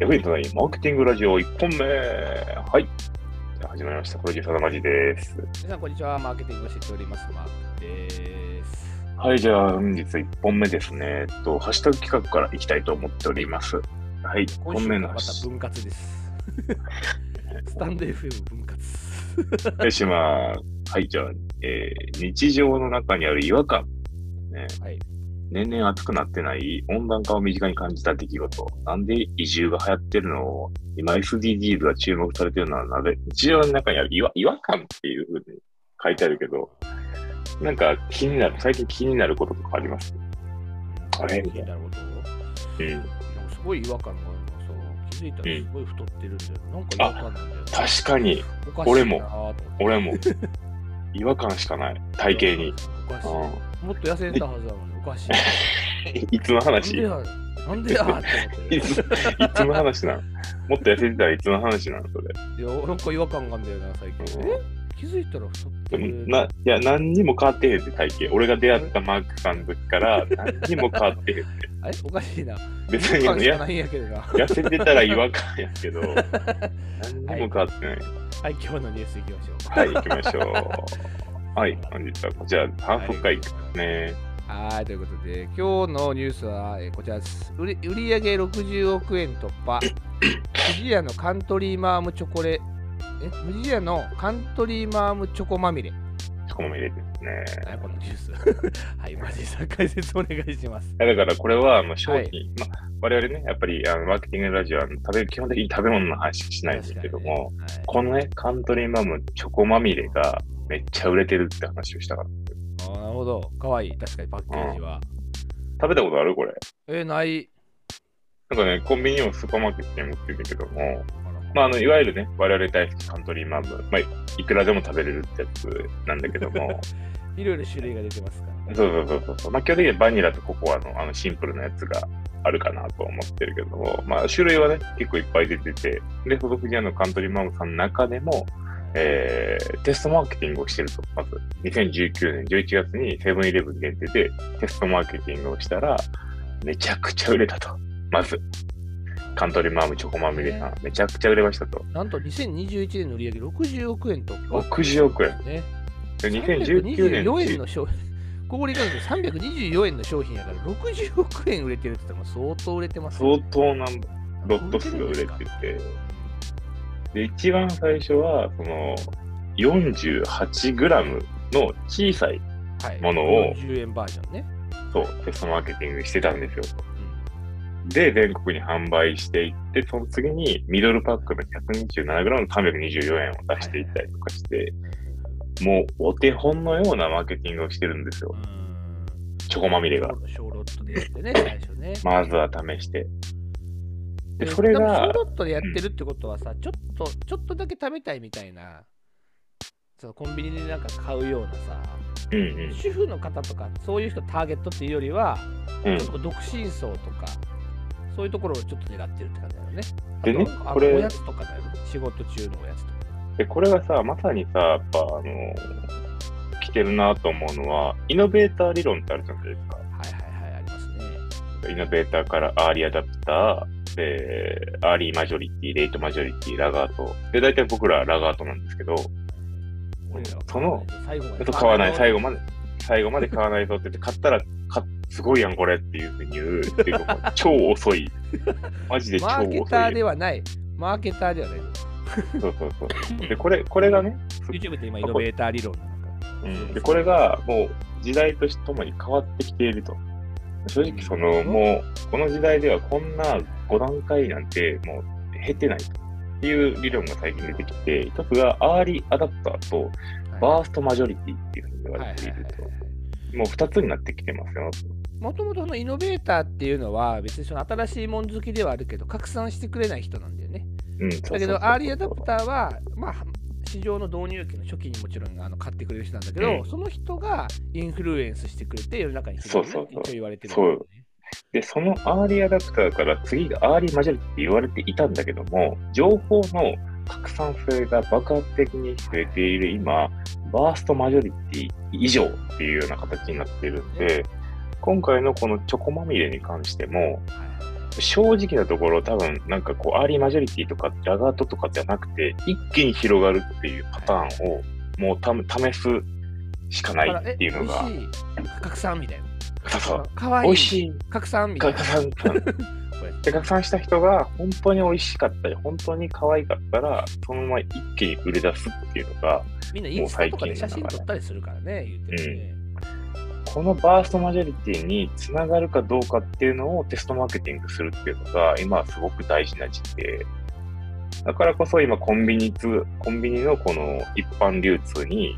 役に立たないマーケティングラジオ1本目。はい。じゃあ始まりました。プロデューサーのマジです。皆さん、こんにちは。マーケティングをしております。マークです。はい、じゃあ本日1本目ですね。えっと、ハッシュタグ企画からいきたいと思っております。はい、1本目今週もまのハッシた分割です。スタンド FM 分割。します。はい、じゃあ、えー日常の中にある違和感。ね、はい。年々暑くなってない温暖化を身近に感じた出来事。なんで移住が流行ってるのを、今 SDGs が注目されてるのはなぜ？日常の中にある違和違和感っていうふうに書いてあるけど、なんか気になる、最近気になることとかあります？あれ？みたいな。うん。すごい違和感があるのがさ、気づいたらすごい太ってるんだよ。なんか違和感なんだよね。確かに、俺も俺も 違和感しかない。体型に。おかしい。もっと痩せたはずなのに、おかしい。う んいつのなん話いでや？なんでや？って思ってつ、いつの話なのもっと痩せてたらいつの話なのそれ？る。いや、なんか違和感があるんだよな、最近。うんえ？気づいたら太ってる。な、いや、何にも変わってへんって体型。俺が出会ったマークさんの時から何にも変わってへんって。あれ？おかしいな。別に、いや違和感しかな、いんやけどな。痩せてたら違和感やけど、何にも変わってない。はい、今日のニュースいきましょう。はい、行きましょう。はい、本日はこちら、反復会ですね。はい、ということで、今日のニュースは、えーこちらです。売り売上60億円突破。富士屋のカントリーマームチョコレ、え富士屋のカントリーマームチョコまみれ。そこも入れてですね。何このニュース。はい、マジさん解説お願いします。だからこれはもう商品、はいまあ、我々ね、やっぱりあのマーケティングラジオは食べ基本的に食べ物の話しないんですけども、確かにねこのね、カントリーマムチョコまみれがめっちゃ売れてるって話をしたから。はいあーなるほど。かわいい。確かにパッケージは。食べたことある？これ。えー、ない。なんかね、コンビニもスーパーマーケットにも売ってるんだけども、まあ、あの、いわゆるね、我々大好きカントリーマム、まあ、いくらでも食べれるってやつなんだけども、いろいろ種類が出てますから、ね。そうそうそうそう。まあ、基本的にはバニラとココアのあのシンプルなやつがあるかなと思ってるけども、まあ、種類はね、結構いっぱい出てて、で、所属ジアのカントリーマムさんの中でも、えー、テストマーケティングをしてると。まず、2019年11月にセブンイレブン限定でテストマーケティングをしたら、めちゃくちゃ売れたと。まず、カントリーマームチョコまみれさん、めちゃくちゃ売れましたと。なんと2021年の売り上げ60億円突破。60億円。ね。で2019年324円の商品。小売価格で324円の商品やから60億円売れてるって言ったら相当売れてますよ相当なロット数が売れてて、で、一番最初は、その、48グラムの小さい、はい、ものを10円バージョンね。そう、テストマーケティングしてたんですよ。うんで、全国に販売していって、その次にミドルパックの127グラムの324円を出していったりとかして、もうお手本のようなマーケティングをしてるんですよ。うんチョコまみれが。ショーロットでやってね、最初ね。まずは試して。で、でそれがロットでやってるってことはさ、ちょっと、ちょっとだけ食べたいみたいな、そのコンビニでなんか買うようなさ、うんうん。主婦の方とか、そういう人ターゲットっていうよりは、うんちょっと独身層とか、そういうところをちょっと狙ってるって感じだよね。でねこれおやつとかだよね。仕事中のおやつとか。で、これがさ、まさにさ、やっぱ、あの、来てるなと思うのは、イノベーター理論ってあるじゃないですか。はいはいはい、ありますね。イノベーターからアーリーアダプター、で、アーリーマジョリティ、レイトマジョリティ、ラガート。で、大体僕らはラガートなんですけど、その、最後まで買わない、最後まで、最後まで買わないぞって言って、買ったら、かすごいやん、これっていうふうに言うっていう 超遅い。マジで超マ遅い。ーケターではない。マーケターではない。そうそうそう。で、これ、これがね、YouTube って今イノベーター理論。うん、でこれがもう時代とともに変わってきていると。正直その、もうこの時代ではこんな5段階なんてもう減ってないという理論が最近出てきて、一つがアーリーアダプターとバーストマジョリティっていうふうに言われていると。もう2つになってきてますよ。もともとのイノベーターっていうのは別にその新しいもん好きではあるけど拡散してくれない人なんだよね。だけどアーリーアダプターはまあ市場の導入期の初期にもちろんあの買ってくれる人なんだけど、うんその人が influence してくれて世の中に広めるそうそうそう一応言われてるね。で、そのアーリーアダプターから次がアーリーマジョリティって言われていたんだけども、情報の拡散性が爆発的に増えている今、 burst majority 以上っていうような形になっているんで、今回のこのチョコまみれに関しても、正直なところ、多分なんかこう、アーリーマジョリティとか、ラガートとかじゃなくて、一気に広がるっていうパターンを、もうた試すしかないっていうのが、拡散みたいな。そうそう、かわいい。美味しい。拡散みたいな。拡散、で拡散した人が本当に美味しかったり、本当に可愛かったら、そのまま一気に売れ出すっていうのが、みんなインスタとかで写真撮ったりするからね、言ってるね。このバーストマジョリティにつながるかどうかっていうのをテストマーケティングするっていうのが、今はすごく大事な時期で、だからこそ今コンビニつ、コンビニのこの一般流通に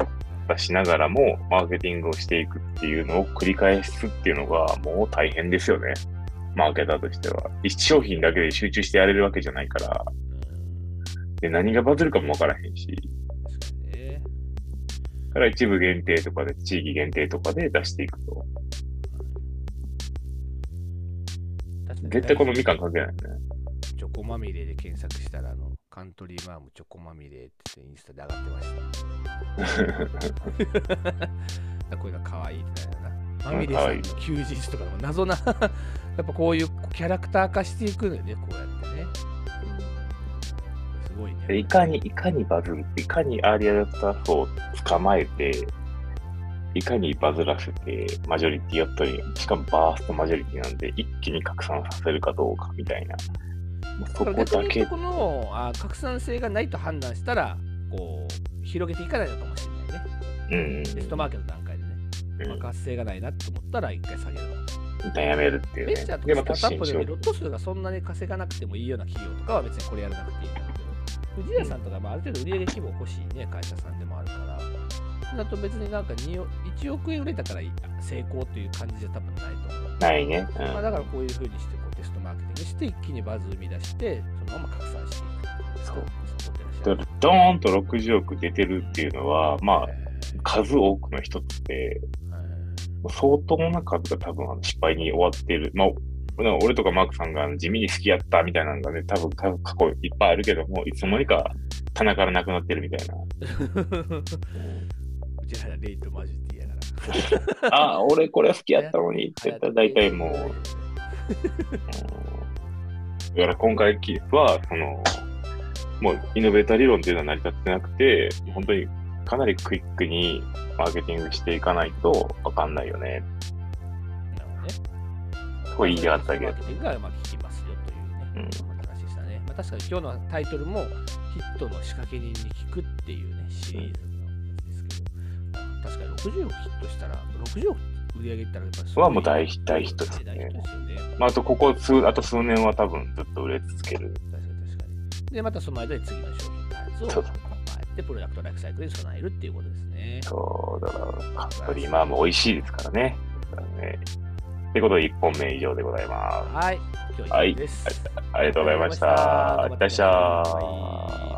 出しながらもマーケティングをしていくっていうのを繰り返すっていうのがもう大変ですよね。マーケターとしては。一商品だけで集中してやれるわけじゃないから、うんで何がバズるかもわからへんし。だから一部限定とかで、地域限定とかで出していくと。絶対このみかん関係ないよね。チョコまみれで検索したら、あの、カントリーマームチョコまみれって言ってインスタで上がってました。これが可愛いってなるよな。まみれさんの休日とかでも謎な、やっぱこういうキャラクター化していくのよね、こうやってね。すごいね。でいかに、いかにバズるいかにアーリーアダプター層を捕まえて、いかにバズらせて、マジョリティやったり、しかもバーストマジョリティなんで、一気に拡散させるかどうかみたいな。もうそこだけ逆にそこのあ拡散性がないと判断したら、こう、広げていかないのかもしれないね。うんうんテストマーケットの段階でね。うんまあ、活性がないなと思ったら、一回下げるのかもしれない。一旦やめるっていうねベンチャー。とで、かスタートアップでロット数がそんなに稼がなくてもいいような企業とかは別にこれやらなくていいんだけど、藤谷さんとか、まあ、ある程度売上規模欲しいね、会社さんでもあるから、だと別になんか2 1億円売れたから成功っていう感じじゃ多分ない。ないね。うんまあ、だからこういうふうにしてこうテストマーケティングして一気にバズ生み出して、そのまま拡散していく。そうそうだドーンと60億出てるっていうのは、まあ、えー数多くの人って、相当な数が多分失敗に終わっている。まあ、俺とかマークさんが地味に好きやったみたいなのがね、多分過過去いっぱいあるけども、いつの間にか棚からなくなってるみたいな。うちらレイトマジティやから。あ、俺これ好きやったのにって言ったら大体もう、うんだから今回は、その、もうイノベーター理論っていうのは成り立ってなくて、本当にかなりクイックにマーケティングしていかないとわかんないよね。なるほどね。と言いたかったけどマー。ケティングがまあ聞きますよというね、うん話でしたね。まあ、確かに今日のタイトルもヒットの仕掛け人に聞くっていうね、シリーズ60億ヒットしたら、60億売り上げったらやっぱりはもう大ヒ大ヒットですねね。まあ、あとここ数、あと数年は多分ずっと売れ続ける。確かに確かに。で、またその間に次の商品開発をそうまあやって、プロダクトライフサイクルに備えるっていうことですね。そう、だから、カントリーマーム美味しいですからね。ねってことで1本目以上でございます。はい、今日は以上です。ありがとうございました。いらっしゃい。